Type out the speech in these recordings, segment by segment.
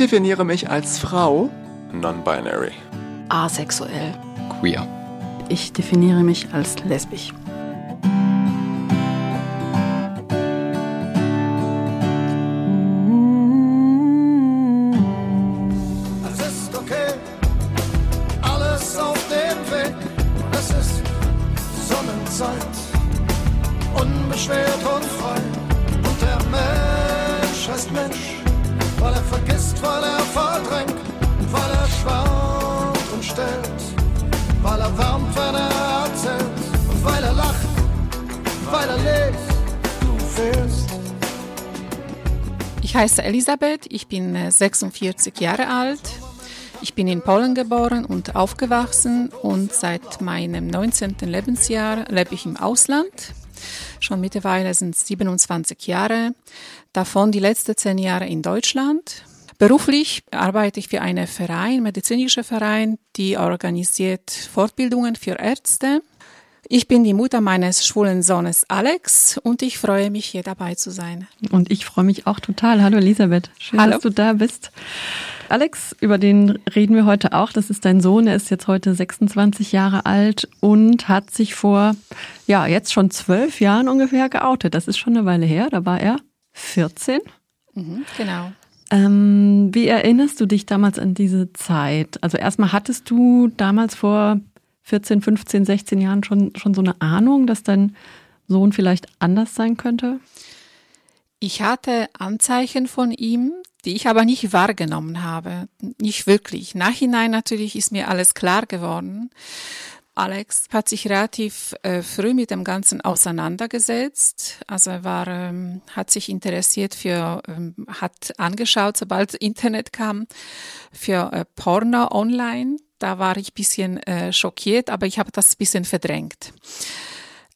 definiere mich als Frau. Non-binary. Asexuell. Queer. Ich definiere mich als lesbisch. Elisabeth, ich bin äh, 46 Jahre alt. Ich bin in Polen geboren und aufgewachsen und seit meinem 19. Lebensjahr lebe ich im Ausland. Schon mittlerweile sind es 27 Jahre, davon die letzten zehn Jahre in Deutschland. Beruflich arbeite ich für einen Verein, medizinischer Verein, die organisiert Fortbildungen für Ärzte. Ich bin die Mutter meines schwulen Sohnes Alex und ich freue mich, hier dabei zu sein. Und ich freue mich auch total. Hallo Elisabeth, schön, Hallo. dass du da bist. Alex, über den reden wir heute auch. Das ist dein Sohn, er ist jetzt heute 26 Jahre alt und hat sich vor, ja, jetzt schon zwölf Jahren ungefähr geoutet. Das ist schon eine Weile her, da war er 14. Mhm, genau. Ähm, wie erinnerst du dich damals an diese Zeit? Also erstmal hattest du damals vor 14, 15, 16 Jahren schon, schon so eine Ahnung, dass dein Sohn vielleicht anders sein könnte? Ich hatte Anzeichen von ihm, die ich aber nicht wahrgenommen habe. Nicht wirklich. Nachhinein natürlich ist mir alles klar geworden. Alex hat sich relativ äh, früh mit dem Ganzen auseinandergesetzt. Also er war, ähm, hat sich interessiert für, ähm, hat angeschaut, sobald Internet kam, für äh, Porno online. Da war ich bisschen äh, schockiert, aber ich habe das bisschen verdrängt.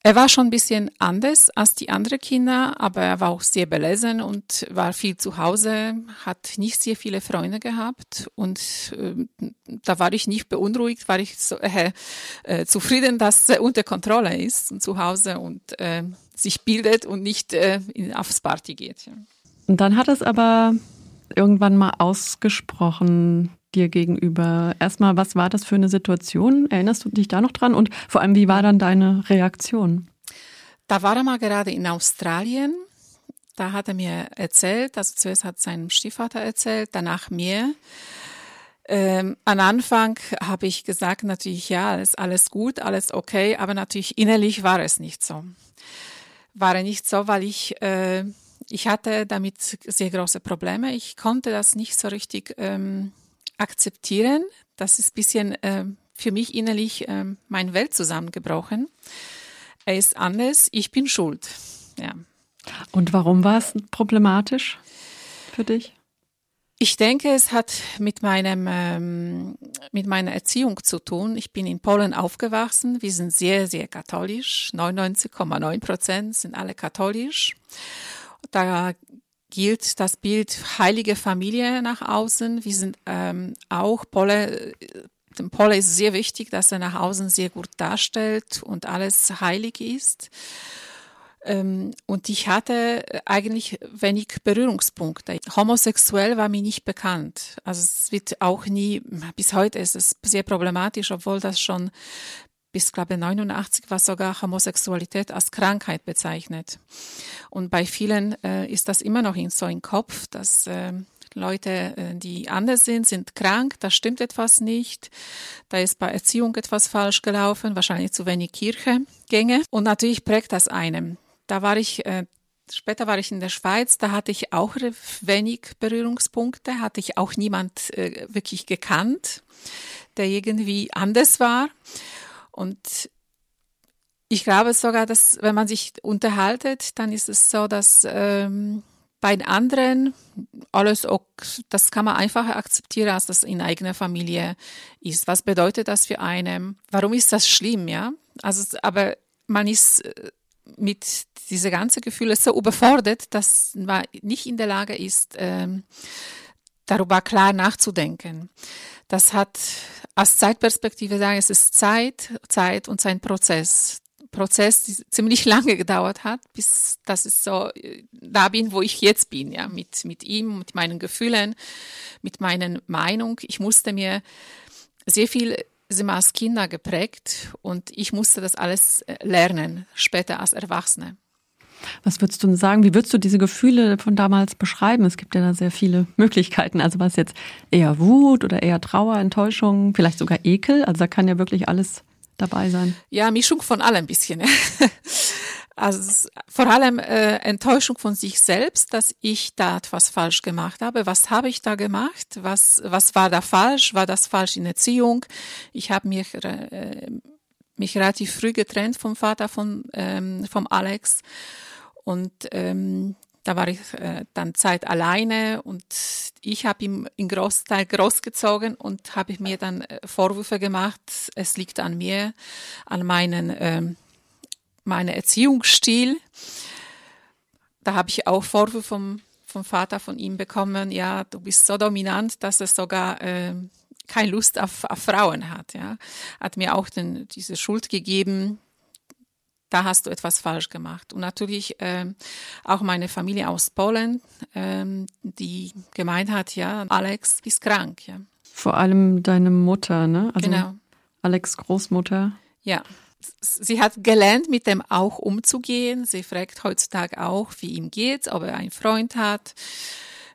Er war schon ein bisschen anders als die anderen Kinder, aber er war auch sehr belesen und war viel zu Hause, hat nicht sehr viele Freunde gehabt und äh, da war ich nicht beunruhigt, war ich so, äh, äh, zufrieden, dass er unter Kontrolle ist und zu Hause und äh, sich bildet und nicht äh, in, aufs Party geht. Und dann hat es aber irgendwann mal ausgesprochen dir gegenüber. Erstmal, was war das für eine Situation? Erinnerst du dich da noch dran? Und vor allem, wie war dann deine Reaktion? Da war er mal gerade in Australien. Da hat er mir erzählt, also zuerst hat seinem Stiefvater erzählt, danach mir. Ähm, am Anfang habe ich gesagt, natürlich, ja, ist alles gut, alles okay, aber natürlich innerlich war es nicht so. War er nicht so, weil ich, äh, ich hatte damit sehr große Probleme. Ich konnte das nicht so richtig ähm, akzeptieren. Das ist ein bisschen äh, für mich innerlich äh, meine Welt zusammengebrochen. Er ist anders, ich bin schuld. Ja. Und warum war es problematisch für dich? Ich denke, es hat mit meinem ähm, mit meiner Erziehung zu tun. Ich bin in Polen aufgewachsen. Wir sind sehr sehr katholisch. 99,9 Prozent sind alle katholisch. Da gilt das Bild heilige Familie nach außen. Wir sind ähm, auch Pole. Dem Pole ist sehr wichtig, dass er nach außen sehr gut darstellt und alles heilig ist. Ähm, und ich hatte eigentlich wenig Berührungspunkte. Homosexuell war mir nicht bekannt. Also es wird auch nie, bis heute ist es sehr problematisch, obwohl das schon bis, glaube ich, 89 war sogar Homosexualität als Krankheit bezeichnet. Und bei vielen äh, ist das immer noch in so im Kopf, dass äh, Leute, die anders sind, sind krank, da stimmt etwas nicht, da ist bei Erziehung etwas falsch gelaufen, wahrscheinlich zu wenig Kirchegänge. Und natürlich prägt das einem. Da war ich, äh, später war ich in der Schweiz, da hatte ich auch wenig Berührungspunkte, hatte ich auch niemand äh, wirklich gekannt, der irgendwie anders war. Und ich glaube sogar, dass wenn man sich unterhaltet, dann ist es so, dass ähm, bei anderen alles, auch, das kann man einfacher akzeptieren, als das in eigener Familie ist. Was bedeutet das für einen? Warum ist das schlimm, ja? Also, aber man ist äh, mit diese ganzen Gefühle so überfordert, dass man nicht in der Lage ist, ähm, darüber klar nachzudenken. Das hat als Zeitperspektive sagen, es ist Zeit, Zeit und sein Prozess. Prozess ziemlich lange gedauert hat, bis dass ich so äh, da bin, wo ich jetzt bin, ja, mit, mit ihm, mit meinen Gefühlen, mit meinen Meinung. Ich musste mir sehr viel sind wir als Kinder geprägt und ich musste das alles äh, lernen, später als Erwachsene. Was würdest du sagen? Wie würdest du diese Gefühle von damals beschreiben? Es gibt ja da sehr viele Möglichkeiten. Also was jetzt eher Wut oder eher Trauer, Enttäuschung, vielleicht sogar Ekel? Also da kann ja wirklich alles dabei sein. Ja, Mischung von allem ein bisschen. Also vor allem äh, Enttäuschung von sich selbst, dass ich da etwas falsch gemacht habe. Was habe ich da gemacht? Was, was war da falsch? War das falsch in Erziehung? Ich habe mich, äh, mich relativ früh getrennt vom Vater von ähm, vom Alex und ähm, da war ich äh, dann Zeit alleine und ich habe ihn in Großteil großgezogen und habe mir dann äh, Vorwürfe gemacht. Es liegt an mir, an meinen ähm, meinen Erziehungsstil. Da habe ich auch Vorwürfe vom, vom Vater von ihm bekommen. Ja, du bist so dominant, dass er sogar äh, keine Lust auf, auf Frauen hat. Ja, hat mir auch den, diese Schuld gegeben da hast du etwas falsch gemacht. Und natürlich ähm, auch meine Familie aus Polen, ähm, die gemeint hat, ja, Alex ist krank. Ja. Vor allem deine Mutter, ne? Also genau. Alex Großmutter. Ja. Sie hat gelernt, mit dem auch umzugehen. Sie fragt heutzutage auch, wie ihm geht, ob er einen Freund hat.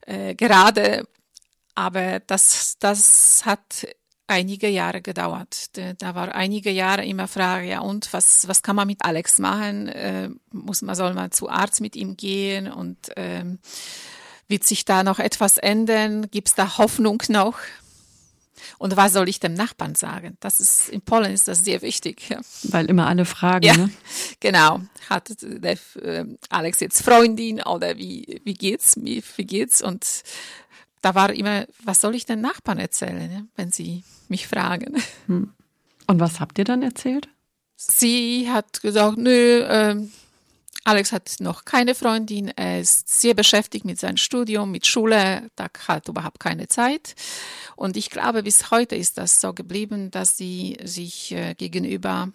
Äh, gerade, aber das, das hat einige Jahre gedauert. Da war einige Jahre immer Frage, ja und was, was kann man mit Alex machen? Äh, muss man, soll man zu Arzt mit ihm gehen und ähm, wird sich da noch etwas ändern? Gibt es da Hoffnung noch? Und was soll ich dem Nachbarn sagen? Das ist, in Polen ist das sehr wichtig. Ja. Weil immer alle fragen, ja, ne? Genau. Hat der, äh, Alex jetzt Freundin oder wie, wie geht's, wie, wie geht's? Und da war immer, was soll ich den Nachbarn erzählen, ne, wenn sie mich fragen. Hm. Und was habt ihr dann erzählt? Sie hat gesagt, nö, äh, Alex hat noch keine Freundin, er ist sehr beschäftigt mit seinem Studium, mit Schule, da hat überhaupt keine Zeit. Und ich glaube, bis heute ist das so geblieben, dass sie sich äh, gegenüber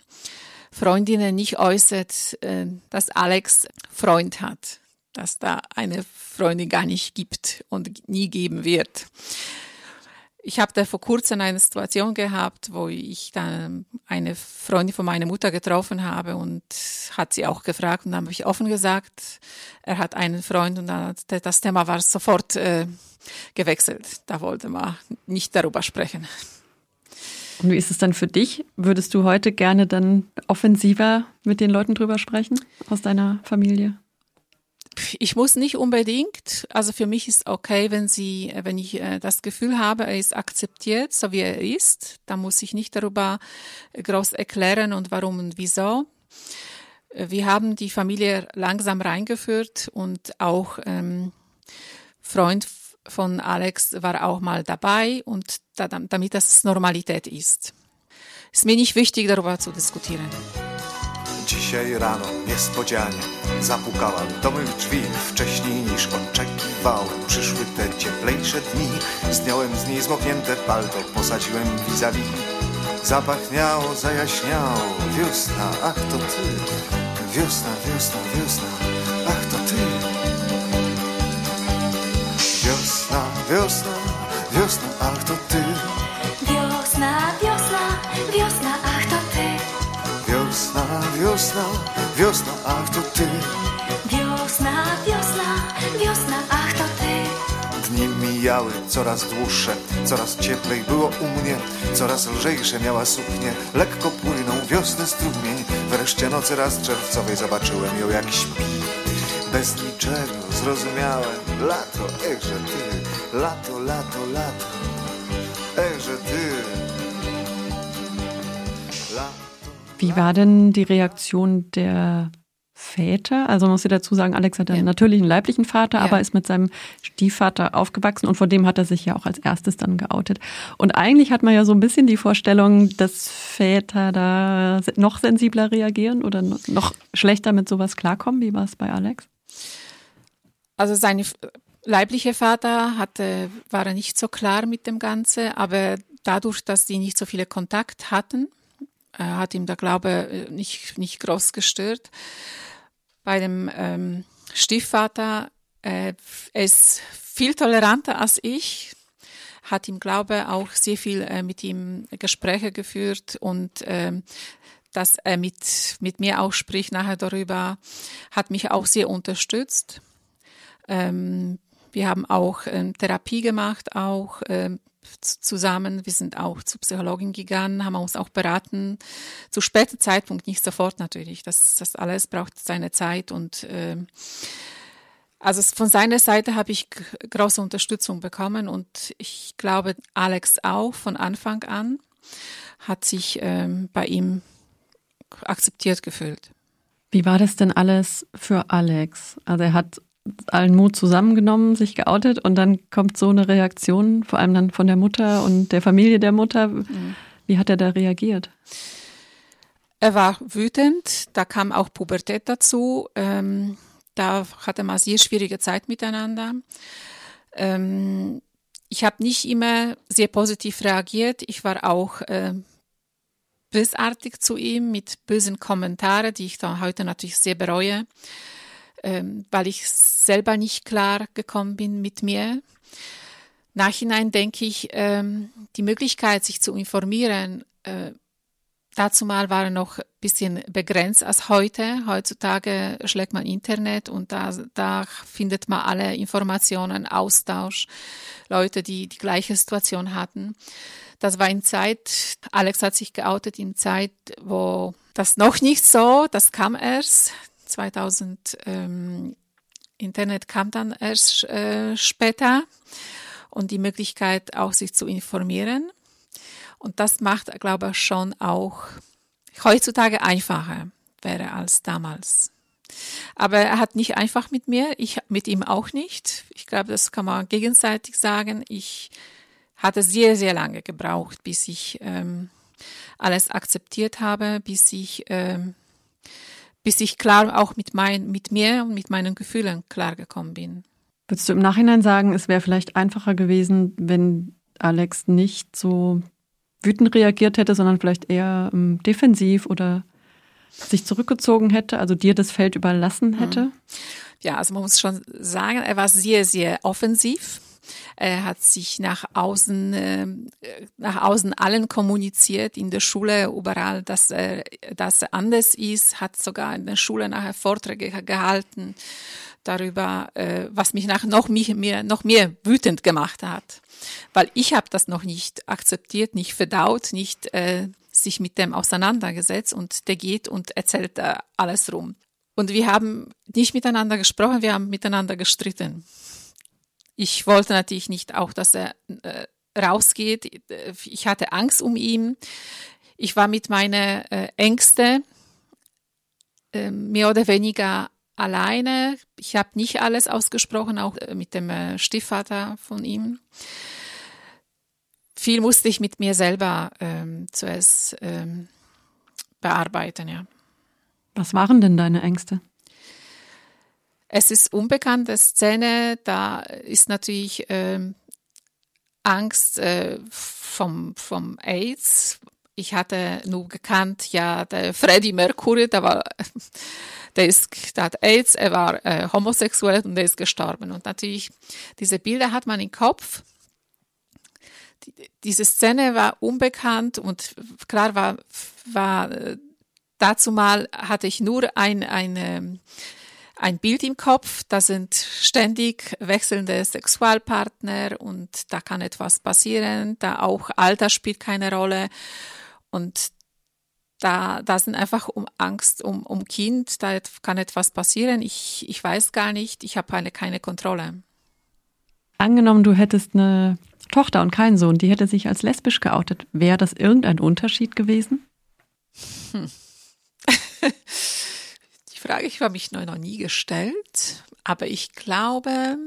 Freundinnen nicht äußert, äh, dass Alex Freund hat dass da eine Freundin gar nicht gibt und nie geben wird. Ich habe da vor kurzem eine Situation gehabt, wo ich dann eine Freundin von meiner Mutter getroffen habe und hat sie auch gefragt und dann habe ich offen gesagt, er hat einen Freund und dann, das Thema war sofort äh, gewechselt. Da wollte man nicht darüber sprechen. Und wie ist es dann für dich? Würdest du heute gerne dann offensiver mit den Leuten drüber sprechen aus deiner Familie? Ich muss nicht unbedingt, also für mich ist okay, wenn sie, wenn ich äh, das Gefühl habe, er ist akzeptiert, so wie er ist, dann muss ich nicht darüber groß erklären und warum und wieso. Wir haben die Familie langsam reingeführt und auch ähm, Freund von Alex war auch mal dabei und da, damit das Normalität ist. Ist mir nicht wichtig, darüber zu diskutieren. Dzisiaj rano niespodzianie zapukałam do mych drzwi. Wcześniej niż oczekiwałem Przyszły te cieplejsze dni. Zdjąłem z niej zmoknięte palto Posadziłem vis-a-vis. Zapachniało, zajaśniało. Wiosna, ach to ty. Wiosna, wiosna, wiosna Ach to ty. Wiosna, wiosna, wiosna Ach to ty. Wiosna, wiosna Wiosna, wiosna, ach to ty. Wiosna, wiosna, wiosna, ach to ty. Dni mijały coraz dłuższe, coraz cieplej było u mnie Coraz lżejsze miała suknie, lekko płynął wiosny strumień. Wreszcie nocy raz czerwcowej zobaczyłem ją jak śpi. Bez niczego zrozumiałem Lato, echże ty, lato, lato, lato Wie war denn die Reaktion der Väter? Also muss ich dazu sagen, Alex hat ja. natürlich einen leiblichen Vater, ja. aber ist mit seinem Stiefvater aufgewachsen und vor dem hat er sich ja auch als erstes dann geoutet. Und eigentlich hat man ja so ein bisschen die Vorstellung, dass Väter da noch sensibler reagieren oder noch schlechter mit sowas klarkommen. Wie war es bei Alex? Also seine leibliche Vater hatte, war er nicht so klar mit dem Ganzen, aber dadurch, dass sie nicht so viele Kontakt hatten, hat ihm der Glaube äh, nicht, nicht groß gestört. Bei dem ähm, Stiefvater, äh, er ist viel toleranter als ich, hat ihm Glaube auch sehr viel äh, mit ihm Gespräche geführt und ähm, dass er mit, mit mir auch spricht nachher darüber, hat mich auch sehr unterstützt. Ähm, wir haben auch ähm, Therapie gemacht, auch ähm, zusammen. Wir sind auch zur Psychologin gegangen, haben uns auch beraten. Zu später Zeitpunkt, nicht sofort natürlich. Das, das alles braucht seine Zeit und äh, also von seiner Seite habe ich große Unterstützung bekommen und ich glaube, Alex auch von Anfang an hat sich ähm, bei ihm akzeptiert gefühlt. Wie war das denn alles für Alex? Also er hat allen Mut zusammengenommen, sich geoutet und dann kommt so eine Reaktion, vor allem dann von der Mutter und der Familie der Mutter. Mhm. Wie hat er da reagiert? Er war wütend, da kam auch Pubertät dazu. Ähm, da hatte man sehr schwierige Zeit miteinander. Ähm, ich habe nicht immer sehr positiv reagiert. Ich war auch äh, bösartig zu ihm mit bösen Kommentaren, die ich dann heute natürlich sehr bereue ähm, weil ich selber nicht klar gekommen bin mit mir. Nachhinein denke ich, ähm, die Möglichkeit, sich zu informieren, äh, dazu mal war noch ein bisschen begrenzt als heute. Heutzutage schlägt man Internet und da, da findet man alle Informationen, Austausch, Leute, die die gleiche Situation hatten. Das war in Zeit, Alex hat sich geoutet in Zeit, wo das noch nicht so, das kam erst. 2000 ähm, Internet kam dann erst äh, später und die Möglichkeit auch sich zu informieren. Und das macht, glaube ich, schon auch heutzutage einfacher wäre als damals. Aber er hat nicht einfach mit mir, ich mit ihm auch nicht. Ich glaube, das kann man gegenseitig sagen. Ich hatte sehr, sehr lange gebraucht, bis ich ähm, alles akzeptiert habe, bis ich ähm, bis ich klar auch mit, mein, mit mir und mit meinen Gefühlen klargekommen bin. Würdest du im Nachhinein sagen, es wäre vielleicht einfacher gewesen, wenn Alex nicht so wütend reagiert hätte, sondern vielleicht eher ähm, defensiv oder sich zurückgezogen hätte, also dir das Feld überlassen mhm. hätte? Ja, also man muss schon sagen, er war sehr, sehr offensiv. Er hat sich nach außen, äh, nach außen allen kommuniziert, in der Schule, überall, dass er, dass er anders ist, hat sogar in der Schule nachher Vorträge gehalten darüber, äh, was mich nach noch mehr, noch mehr wütend gemacht hat. Weil ich habe das noch nicht akzeptiert, nicht verdaut, nicht äh, sich mit dem auseinandergesetzt und der geht und erzählt äh, alles rum. Und wir haben nicht miteinander gesprochen, wir haben miteinander gestritten ich wollte natürlich nicht auch, dass er äh, rausgeht. Ich hatte Angst um ihn. Ich war mit meinen äh, Ängsten äh, mehr oder weniger alleine. Ich habe nicht alles ausgesprochen, auch äh, mit dem äh, Stiefvater von ihm. Viel musste ich mit mir selber ähm, zuerst ähm, bearbeiten, ja. Was waren denn deine Ängste? Es ist unbekannte Szene, da ist natürlich ähm, Angst äh, vom, vom AIDS. Ich hatte nur gekannt, ja, der Freddie Mercury, der war, der ist, der hat AIDS, er war äh, homosexuell und der ist gestorben. Und natürlich, diese Bilder hat man im Kopf. Die, diese Szene war unbekannt und klar war, war äh, dazu mal hatte ich nur ein, eine, ein Bild im Kopf, da sind ständig wechselnde Sexualpartner und da kann etwas passieren, da auch Alter spielt keine Rolle und da, da sind einfach um Angst um, um Kind, da kann etwas passieren, ich, ich weiß gar nicht, ich habe keine Kontrolle. Angenommen, du hättest eine Tochter und keinen Sohn, die hätte sich als lesbisch geoutet, wäre das irgendein Unterschied gewesen? Hm. Frage ich habe mich noch nie gestellt, aber ich glaube,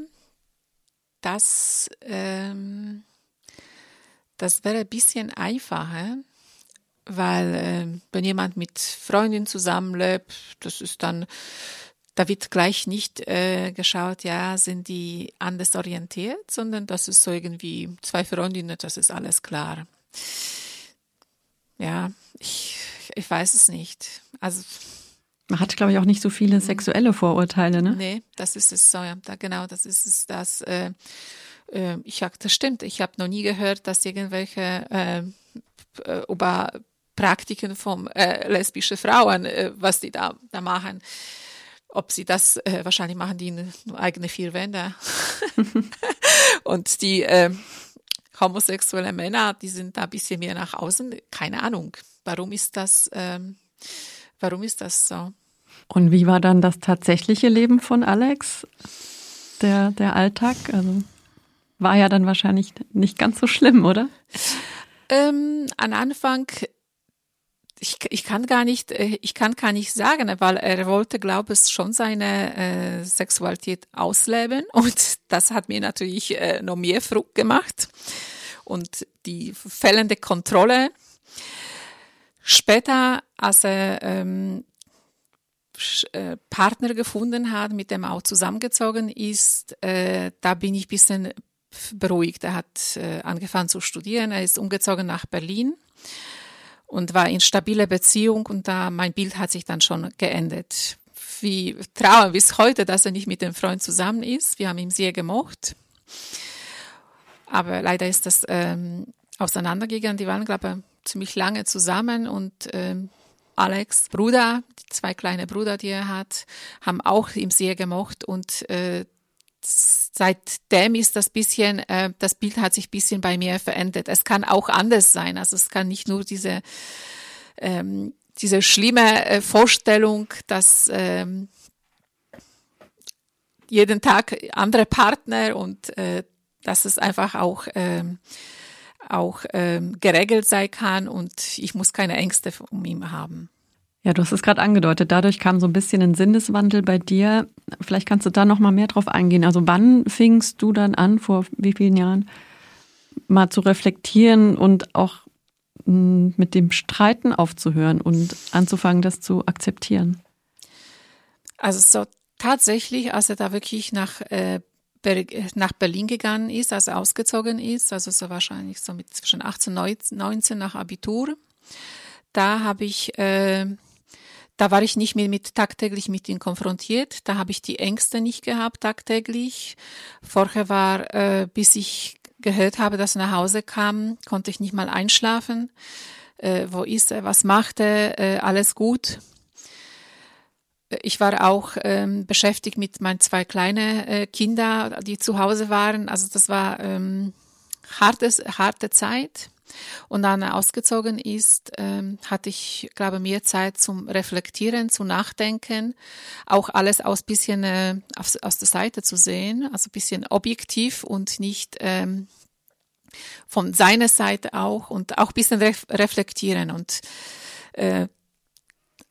dass ähm, das wäre ein bisschen einfacher, weil äh, wenn jemand mit Freundin zusammenlebt, das ist dann, da wird gleich nicht äh, geschaut, ja, sind die anders orientiert, sondern das ist so irgendwie zwei Freundinnen, das ist alles klar. Ja, ich ich weiß es nicht. Also Man hat, glaube ich, auch nicht so viele sexuelle Vorurteile, ne? Nee, das ist es so, ja. Da, genau, das ist es, das, äh, äh, ich hab, das stimmt. Ich habe noch nie gehört, dass irgendwelche äh, äh, über Praktiken von äh, lesbischen Frauen, äh, was die da, da machen. Ob sie das, äh, wahrscheinlich machen die in eigene vier Wände. Und die äh, homosexuellen Männer, die sind da ein bisschen mehr nach außen. Keine Ahnung. Warum ist das, ähm, warum ist das so? Und wie war dann das tatsächliche Leben von Alex? Der, der Alltag? Also war ja dann wahrscheinlich nicht ganz so schlimm, oder? Ähm, am Anfang, ich, ich kann gar nicht, äh, ich kann gar nicht sagen, weil er wollte, glaube ich, schon seine äh, Sexualität ausleben und das hat mir natürlich äh, noch mehr Frucht gemacht und die fehlende Kontrolle. Später, als er ähm, äh, Partner gefunden hat, mit dem auch zusammengezogen ist, äh, da bin ich ein bisschen beruhigt. Er hat äh, angefangen zu studieren, er ist umgezogen nach Berlin und war in stabiler Beziehung und da mein Bild hat sich dann schon geändert. Wie trauern bis heute, dass er nicht mit dem Freund zusammen ist. Wir haben ihn sehr gemocht. Aber leider ist das ähm, auseinandergegangen. Die waren, glaube ich, ziemlich lange zusammen und ähm, Alex Bruder, die zwei kleine Brüder, die er hat, haben auch ihm sehr gemocht und äh, seitdem ist das bisschen, äh, das Bild hat sich bisschen bei mir verändert. Es kann auch anders sein. Also es kann nicht nur diese, ähm, diese schlimme äh, Vorstellung, dass ähm, jeden Tag andere Partner und äh, dass es einfach auch ähm, auch ähm, geregelt sein kann und ich muss keine Ängste um ihn haben. Ja, du hast es gerade angedeutet. Dadurch kam so ein bisschen ein Sinneswandel bei dir. Vielleicht kannst du da noch mal mehr drauf eingehen. Also wann fingst du dann an, vor wie vielen Jahren, mal zu reflektieren und auch mh, mit dem Streiten aufzuhören und anzufangen, das zu akzeptieren? Also so tatsächlich, als er da wirklich nach, äh, nach Berlin gegangen ist, als er ausgezogen ist, also so wahrscheinlich so mit zwischen 18 und 19 nach Abitur, da habe ich, äh, da war ich nicht mehr mit tagtäglich mit ihm konfrontiert. Da habe ich die Ängste nicht gehabt tagtäglich. Vorher war, äh, bis ich gehört habe, dass er nach Hause kam, konnte ich nicht mal einschlafen. Äh, wo ist er? Was macht er? Äh, alles gut? Ich war auch ähm, beschäftigt mit meinen zwei kleinen äh, Kinder, die zu Hause waren. Also das war ähm, hartes, harte Zeit. Und dann ausgezogen ist, ähm, hatte ich, glaube mehr Zeit zum Reflektieren, zu Nachdenken, auch alles aus bisschen äh, aus, aus der Seite zu sehen, also bisschen objektiv und nicht ähm, von seiner Seite auch und auch bisschen ref reflektieren. Und äh,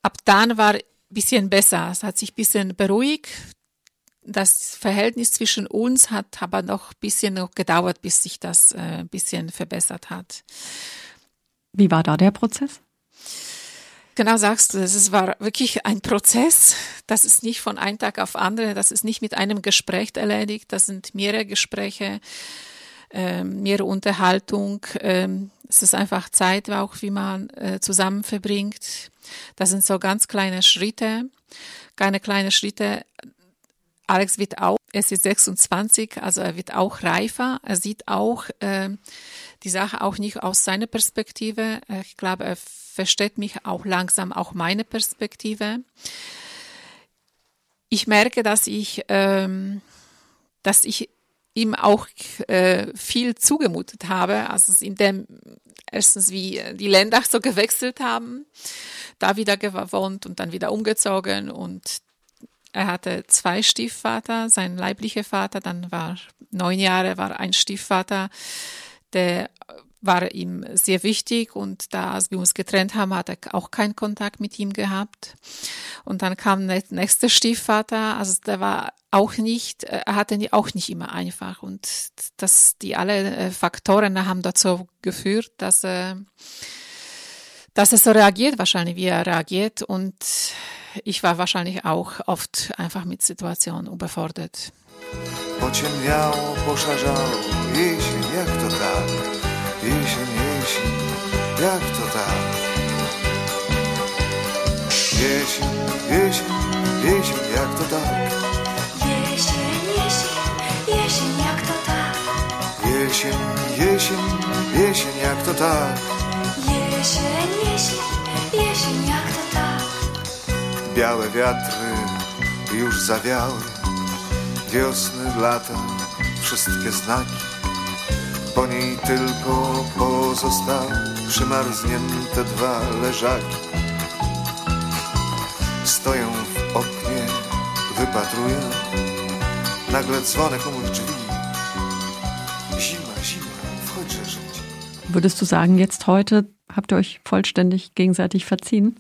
ab dann war bisschen besser. Es hat sich bisschen beruhigt. Das Verhältnis zwischen uns hat aber noch ein bisschen noch gedauert, bis sich das äh, ein bisschen verbessert hat. Wie war da der Prozess? Genau sagst du, es war wirklich ein Prozess. Das ist nicht von einem Tag auf andere, das ist nicht mit einem Gespräch erledigt, das sind mehrere Gespräche, ähm, mehrere Unterhaltung. Ähm, es ist einfach Zeit, auch wie man äh, zusammen verbringt. Das sind so ganz kleine Schritte, keine kleine Schritte. Alex wird auch, er ist 26, also er wird auch reifer. Er sieht auch äh, die Sache auch nicht aus seiner Perspektive. Ich glaube, er versteht mich auch langsam, auch meine Perspektive. Ich merke, dass ich, ähm, dass ich ihm auch äh, viel zugemutet habe, also in dem erstens wie die Länder so gewechselt haben, da wieder gewohnt und dann wieder umgezogen und er hatte zwei Stiefvater, sein leiblicher Vater, dann war neun Jahre, war ein Stiefvater, der war ihm sehr wichtig und da, als wir uns getrennt haben, hat er auch keinen Kontakt mit ihm gehabt. Und dann kam der nächste Stiefvater, also der war auch nicht, er hatte auch nicht immer einfach und das, die alle Faktoren haben dazu geführt, dass er, dass er so reagiert, wahrscheinlich wie er reagiert und ich war wahrscheinlich auch oft einfach mit Situationen überfordert. Pociemniało, poszarzało, jesień, jak to tak? Jak to tak? Jesień, jesień, jesień, jak to tak? Jesień, jesień, jesień, jak to tak? Jesień, jesień, jesień, jak to tak? Jesień, jesień, jesień, jak to tak? Białe wiatry już zawiały, wiosny, lata, wszystkie znaki. Po niej tylko pozostały przymarznięte dwa leżaki. Stoję w oknie, wypatruję, nagle dzwonek u mych drzwi. Zima, zima, wchodźże żyć. Würdest du sagen, jetzt heute habt ihr euch vollständig gegenseitig verziehen?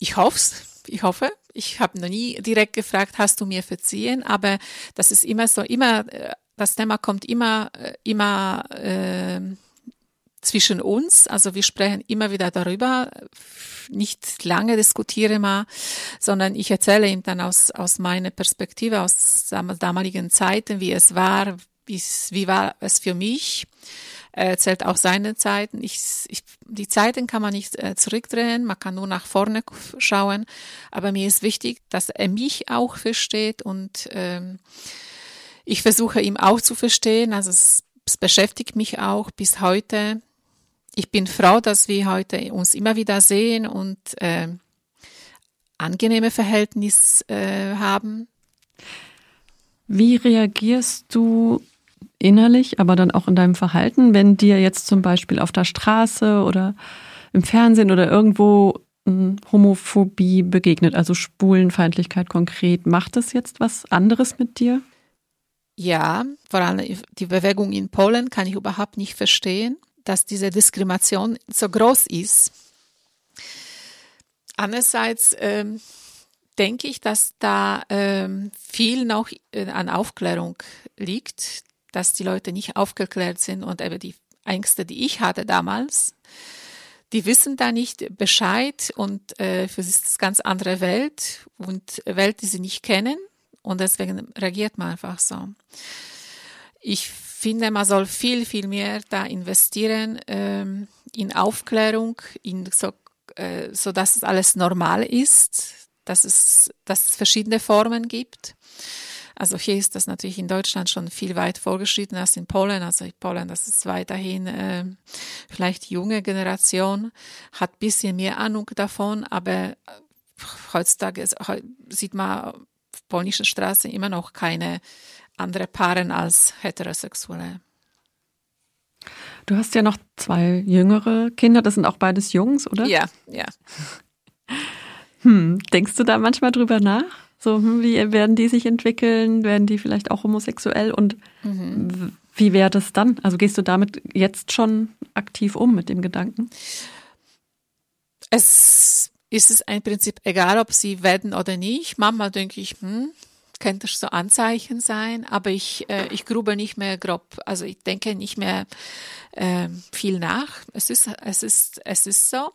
Ich hoff's. Ich hoffe. Ich habe noch nie direkt gefragt, hast du mir verziehen? Aber das ist immer so, immer, äh, das Thema kommt immer, äh, immer äh, zwischen uns. Also wir sprechen immer wieder darüber, nicht lange diskutiere mal, sondern ich erzähle ihm dann aus, aus meiner Perspektive, aus dam- damaligen Zeiten, wie es war, wie, war es für mich. Er erzählt auch seine Zeiten. Ich, ich, die Zeiten kann man nicht äh, zurückdrehen, man kann nur nach vorne schauen. Aber mir ist wichtig, dass er mich auch versteht und ähm, ich versuche ihm auch zu verstehen. Also es, es beschäftigt mich auch bis heute. Ich bin froh, dass wir heute uns immer wieder sehen und äh, angenehme Verhältnisse äh, haben. Wie reagierst du innerlich, aber dann auch in deinem Verhalten, wenn dir jetzt zum Beispiel auf der Straße oder im Fernsehen oder irgendwo mm, Homophobie begegnet, also Schwulenfeindlichkeit konkret? Macht das jetzt was anderes mit dir? Ja, vor allem die Bewegung in Polen kann ich überhaupt nicht verstehen, dass diese Diskrimination so groß ist. Andererseits ähm, denke ich, dass da ähm, viel noch äh, an Aufklärung liegt, dass die Leute nicht aufgeklärt sind und eben die Ängste, die ich hatte damals, die wissen da nicht Bescheid und äh, für sie ist es ganz andere Welt und Welt, die sie nicht kennen und deswegen reagiert man einfach so. Ich finde, man soll viel, viel mehr da investieren ähm, in Aufklärung, in so, äh, so dass es alles normal ist, dass es, dass es verschiedene Formen gibt. Also hier ist das natürlich in Deutschland schon viel weit vorgeschritten als in Polen. Also in Polen, das ist weiterhin äh, vielleicht junge Generation, hat bisschen mehr Ahnung davon, aber heutzutage ist- sieht man auf polnischen Straßen immer noch keine andere Paaren als heterosexuelle. Du hast ja noch zwei jüngere Kinder, das sind auch beides Jungs, oder? Ja, ja. Hm, denkst du da manchmal drüber nach? So, hm, wie werden die sich entwickeln? Werden die vielleicht auch homosexuell? Und w- wie wäre das dann? Also gehst du damit jetzt schon aktiv um mit dem Gedanken? Es ist es im Prinzip egal, ob sie werden oder nicht. Manchmal denke ich, hm, könnte so Anzeichen sein, aber ich, äh, ich grube nicht mehr grob. Also ich denke nicht mehr äh, viel nach. Es ist, es ist, es ist so.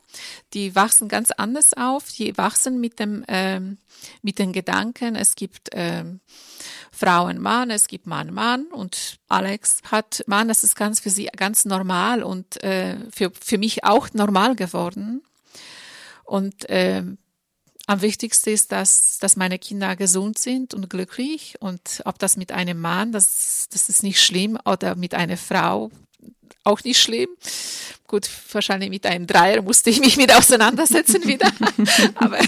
Die wachsen ganz anders auf. Die wachsen mit dem, ähm, mit den Gedanken. Es gibt ähm, Frauen, Mann, es gibt Mann, Mann und Alex hat Mann. Das ist ganz für sie ganz normal und äh, für für mich auch normal geworden. Und ähm, am wichtigsten ist, dass, dass meine Kinder gesund sind und glücklich. Und ob das mit einem Mann, das, das ist nicht schlimm, oder mit einer Frau auch nicht schlimm. Gut, wahrscheinlich mit einem Dreier musste ich mich mit auseinandersetzen wieder. Aber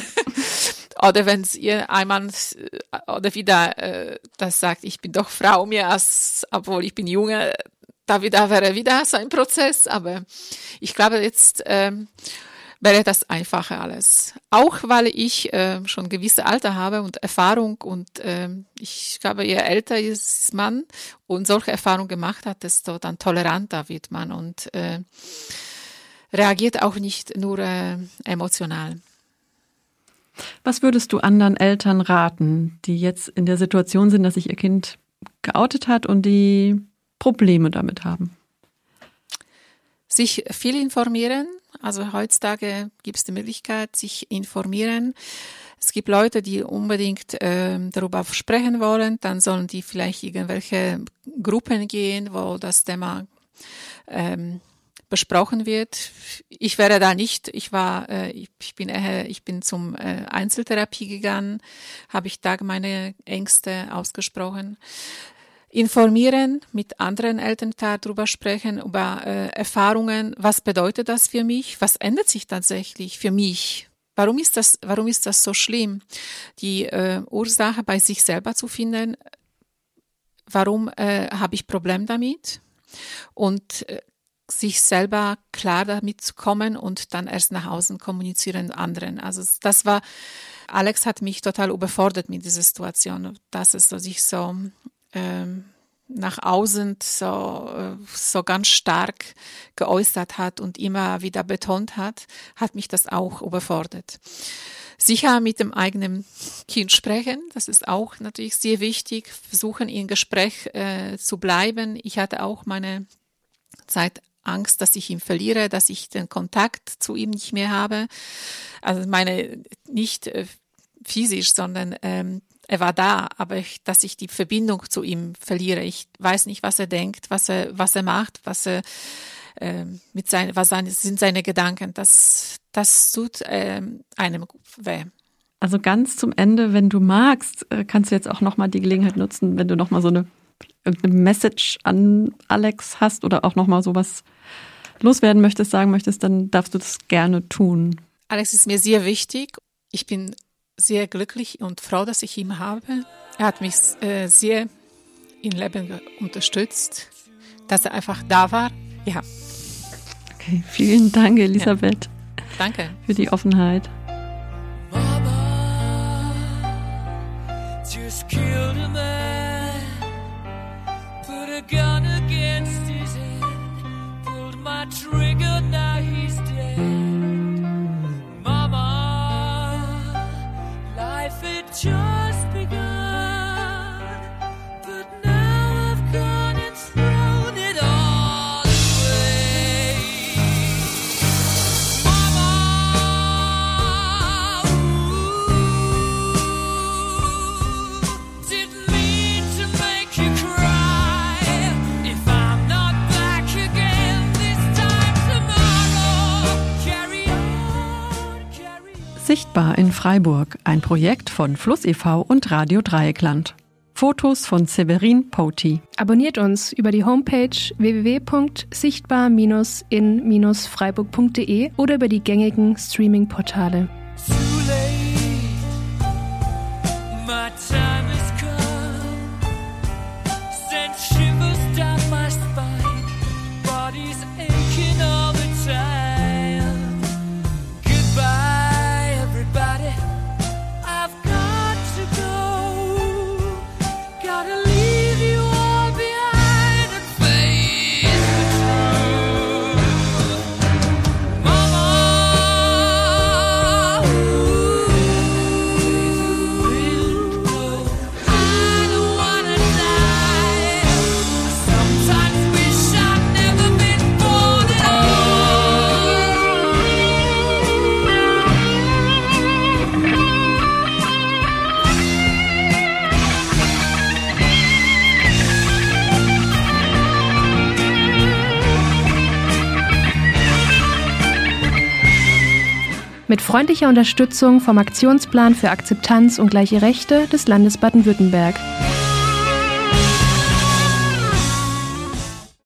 oder wenn es ihr einmal äh, oder wieder äh, das sagt, ich bin doch Frau mir als, obwohl ich bin Junge, da wieder wäre wieder so ein Prozess. Aber ich glaube jetzt ähm, wäre das einfacher alles. Auch weil ich äh, schon gewisse Alter habe und Erfahrung und ähm, ich glaube, je älter ist man und solche Erfahrungen gemacht hat, desto dann toleranter wird man und äh, reagiert auch nicht nur äh, emotional. Was würdest du anderen Eltern raten, die jetzt in der Situation sind, dass sich ihr Kind geoutet hat und die Probleme damit haben? Sich viel informieren. Also heutzutage gibt es die Möglichkeit, sich informieren. Es gibt Leute, die unbedingt ähm, darüber sprechen wollen. Dann sollen die vielleicht irgendwelche Gruppen gehen, wo das Thema ähm, besprochen wird. Ich wäre da nicht, ich war, äh, ich bin eher, ich bin zum äh, Einzeltherapie gegangen, habe ich da meine Ängste ausgesprochen. Informieren, mit anderen Eltern darüber sprechen, über äh, Erfahrungen, was bedeutet das für mich, was ändert sich tatsächlich für mich, Warum ist das, warum ist das so schlimm, die äh, Ursache bei sich selber zu finden? Warum äh, habe ich Problem damit? Und äh, sich selber klar damit zu kommen und dann erst nach außen kommunizieren anderen. Also das war, Alex hat mich total überfordert mit dieser Situation, dass es so sich so ähm, nach außen so, äh, so ganz stark geäußert hat und immer wieder betont hat, hat mich das auch überfordert. Sicher mit dem eigenen Kind sprechen, das ist auch natürlich sehr wichtig. Versuchen, in Gespräch äh, zu bleiben. Ich hatte auch meine Zeit Angst, dass ich ihn verliere, dass ich den Kontakt zu ihm nicht mehr habe. Also meine nicht äh, physisch, sondern ähm, er war da, aber ich, dass ich die Verbindung zu ihm verliere. Ich weiß nicht, was er denkt, was er, was er macht, was er äh, mit seinen, was seine, sind seine Gedanken. Das, das tut äh, einem weh. Also ganz zum Ende, wenn du magst, äh, kannst du jetzt auch nochmal die Gelegenheit nutzen, wenn du nochmal so eine irgendeine Message an Alex hast oder auch nochmal sowas loswerden möchtest, sagen möchtest, dann darfst du das gerne tun. Alex ist mir sehr wichtig. Ich bin sehr glücklich und froh, dass ich ihn habe. Er hat mich äh, sehr im Leben unterstützt, dass er einfach da war. Ja. Okay, vielen Dank, Elisabeth. Ja. Danke. Für die Offenheit. Mama just killed a man, Sichtbar in Freiburg, ein Projekt von Fluss e.V. und Radio Dreieckland. Fotos von Severin Poti. Abonniert uns über die Homepage www.sichtbar-in-freiburg.de oder über die gängigen Streaming-Portale. Freundlicher Unterstützung vom Aktionsplan für Akzeptanz und gleiche Rechte des Landes Baden-Württemberg.